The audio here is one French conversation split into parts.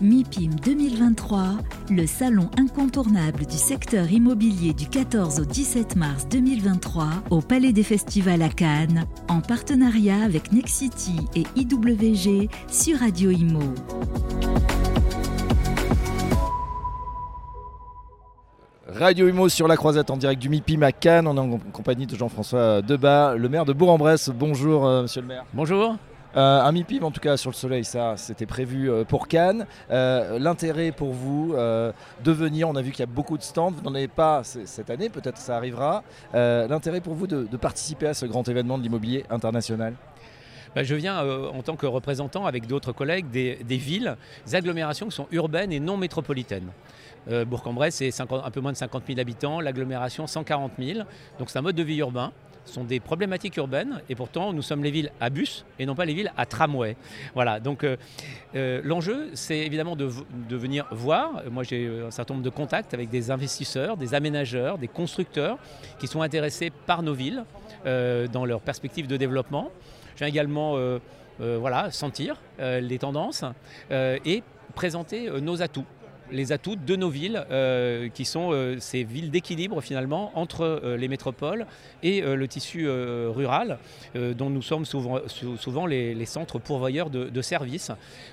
MIPIM 2023, le salon incontournable du secteur immobilier du 14 au 17 mars 2023 au Palais des Festivals à Cannes, en partenariat avec Nexity et IWG sur Radio Imo. Radio Imo sur la croisette en direct du MIPIM à Cannes. On est en compagnie de Jean-François Debat, le maire de Bourg-en-Bresse. Bonjour, euh, monsieur le maire. Bonjour. Euh, un MIPIM, en tout cas sur le soleil, ça c'était prévu euh, pour Cannes. Euh, L'intérêt pour vous de venir, on a vu qu'il y a beaucoup de stands, vous n'en avez pas cette année, peut-être ça arrivera. L'intérêt pour vous de, participer à ce grand événement de l'immobilier international? Bah, je viens en tant que représentant avec d'autres collègues des, villes, des agglomérations qui sont urbaines et non métropolitaines. Bourg-en-Bresse, c'est 50 un peu moins de 50 000 habitants, l'agglomération 140 000. Donc c'est un mode de vie urbain. Sont des problématiques urbaines et pourtant nous sommes les villes à bus et non pas les villes à tramway. Voilà, donc euh, euh, l'enjeu c'est évidemment de, venir voir. Moi j'ai euh, un certain nombre de contacts avec des investisseurs, des aménageurs, des constructeurs qui sont intéressés par nos villes dans leurs perspectives de développement. Je viens également voilà, sentir les tendances et présenter nos atouts. Les atouts de nos villes, euh, qui sont euh, ces villes d'équilibre finalement entre euh, les métropoles et le tissu rural, dont nous sommes souvent, sou- souvent les, centres pourvoyeurs de, services.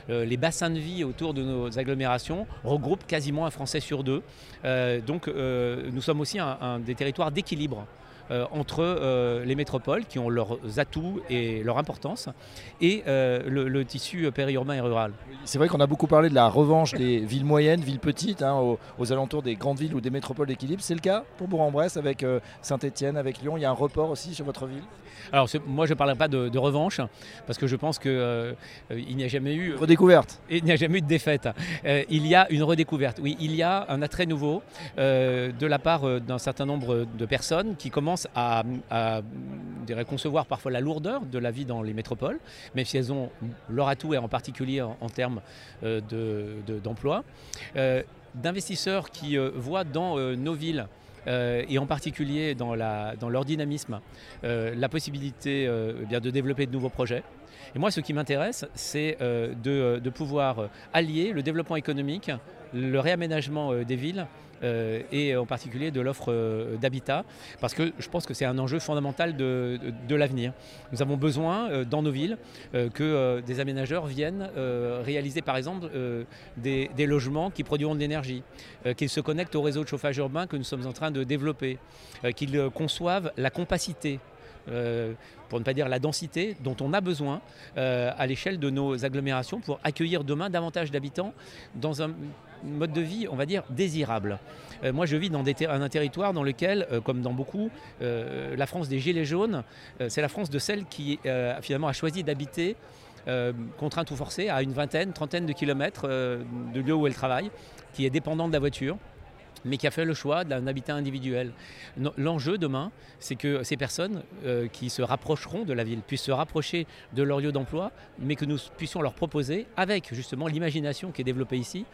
Les bassins de vie autour de nos agglomérations regroupent quasiment un Français sur deux. Donc nous sommes aussi des territoires d'équilibre entre euh, les métropoles qui ont leurs atouts et leur importance et euh, le, le tissu périurbain et rural. C'est vrai qu'on a beaucoup parlé de la revanche des villes moyennes, villes petites, hein, aux, aux alentours des grandes villes ou des métropoles d'équilibre. C'est le cas pour Bourg-en-Bresse avec euh, Saint-Etienne, avec Lyon. Il y a un report aussi sur votre ville? Alors moi je ne parlerai pas de, de revanche parce que je pense qu'il n'y a jamais eu Redécouverte Il n'y a jamais eu de défaite. Euh, il y a une redécouverte. Oui, il y a un attrait nouveau euh, de la part euh, d'un certain nombre de personnes qui commencent à, concevoir parfois la lourdeur de la vie dans les métropoles, même si elles ont leur atout et en particulier en, termes euh, de- de- d'emploi. Euh, D'investisseurs qui euh, voient dans nos villes et en particulier dans, leur dynamisme, la possibilité eh de développer de nouveaux projets. Et moi, ce qui m'intéresse, c'est de, pouvoir allier le développement économique, le réaménagement euh, des villes euh, et en particulier de l'offre euh, d'habitat, parce que je pense que c'est un enjeu fondamental de, de- l'avenir. Nous avons besoin dans nos villes que des aménageurs viennent réaliser par exemple des, des logements qui produiront de l'énergie, qu'ils se connectent au réseau de chauffage urbain que nous sommes en train de développer, qu'ils conçoivent la compacité pour ne pas dire la densité dont on a besoin à l'échelle de nos agglomérations pour accueillir demain davantage d'habitants dans un mode de vie, on va dire, désirable. Euh, moi, je vis dans un territoire dans lequel, euh, comme dans beaucoup, euh, la France des Gilets jaunes, c'est la France de celle qui finalement a choisi d'habiter contrainte ou forcée à une vingtaine, trentaine de kilomètres de lieu où elle travaille, qui est dépendante de la voiture mais qui a fait le choix d'un habitat individuel. L'enjeu demain, c'est que ces personnes euh, qui se rapprocheront de la ville puissent se rapprocher de leur lieu d'emploi, mais que nous puissions leur proposer, avec justement l'imagination qui est développée ici,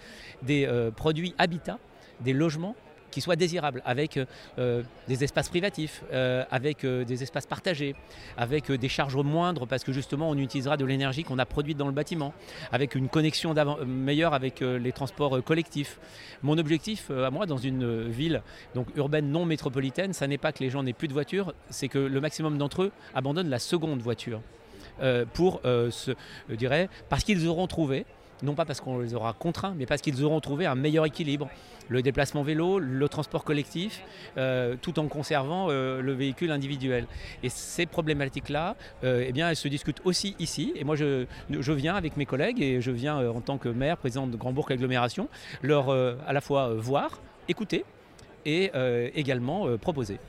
des euh, produits habitat, des logements qui soient désirables, avec euh, des espaces privatifs, euh, avec euh, des espaces partagés, avec euh, des charges moindres, parce que justement on utilisera de l'énergie qu'on a produite dans le bâtiment, avec une connexion meilleure avec euh, les transports euh, collectifs. Mon objectif euh, à moi dans une euh, ville donc urbaine non métropolitaine, ça n'est pas que les gens n'aient plus de voiture, c'est que le maximum d'entre eux abandonnent la seconde voiture euh, pour euh, se, je dirais, parce qu'ils auront trouvé, non pas parce qu'on les aura contraints, mais parce qu'ils auront trouvé un meilleur équilibre. Le déplacement vélo, le transport collectif, euh, tout en conservant euh, le véhicule individuel. Et ces problématiques-là, euh, eh elles se discutent aussi ici. Et moi, je, viens avec mes collègues et je viens en tant que maire, président de Grand Bourg Agglomération, leur à la fois voir, écouter et également proposer.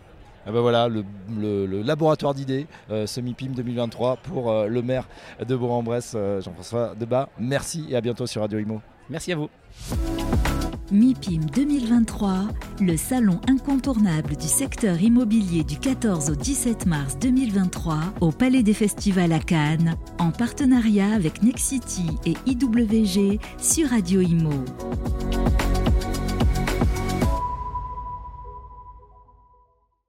Ah ben voilà, le, le- le laboratoire d'idées, euh, ce MIPIM 2023 pour euh, le maire de Bourg-en-Bresse, euh, Jean-François Debat. Merci et à bientôt sur Radio Imo. Merci à vous. MIPIM 2023, le salon incontournable du secteur immobilier du 14 au 17 mars 2023 au Palais des Festivals à Cannes, en partenariat avec Nexity et IWG sur Radio Imo.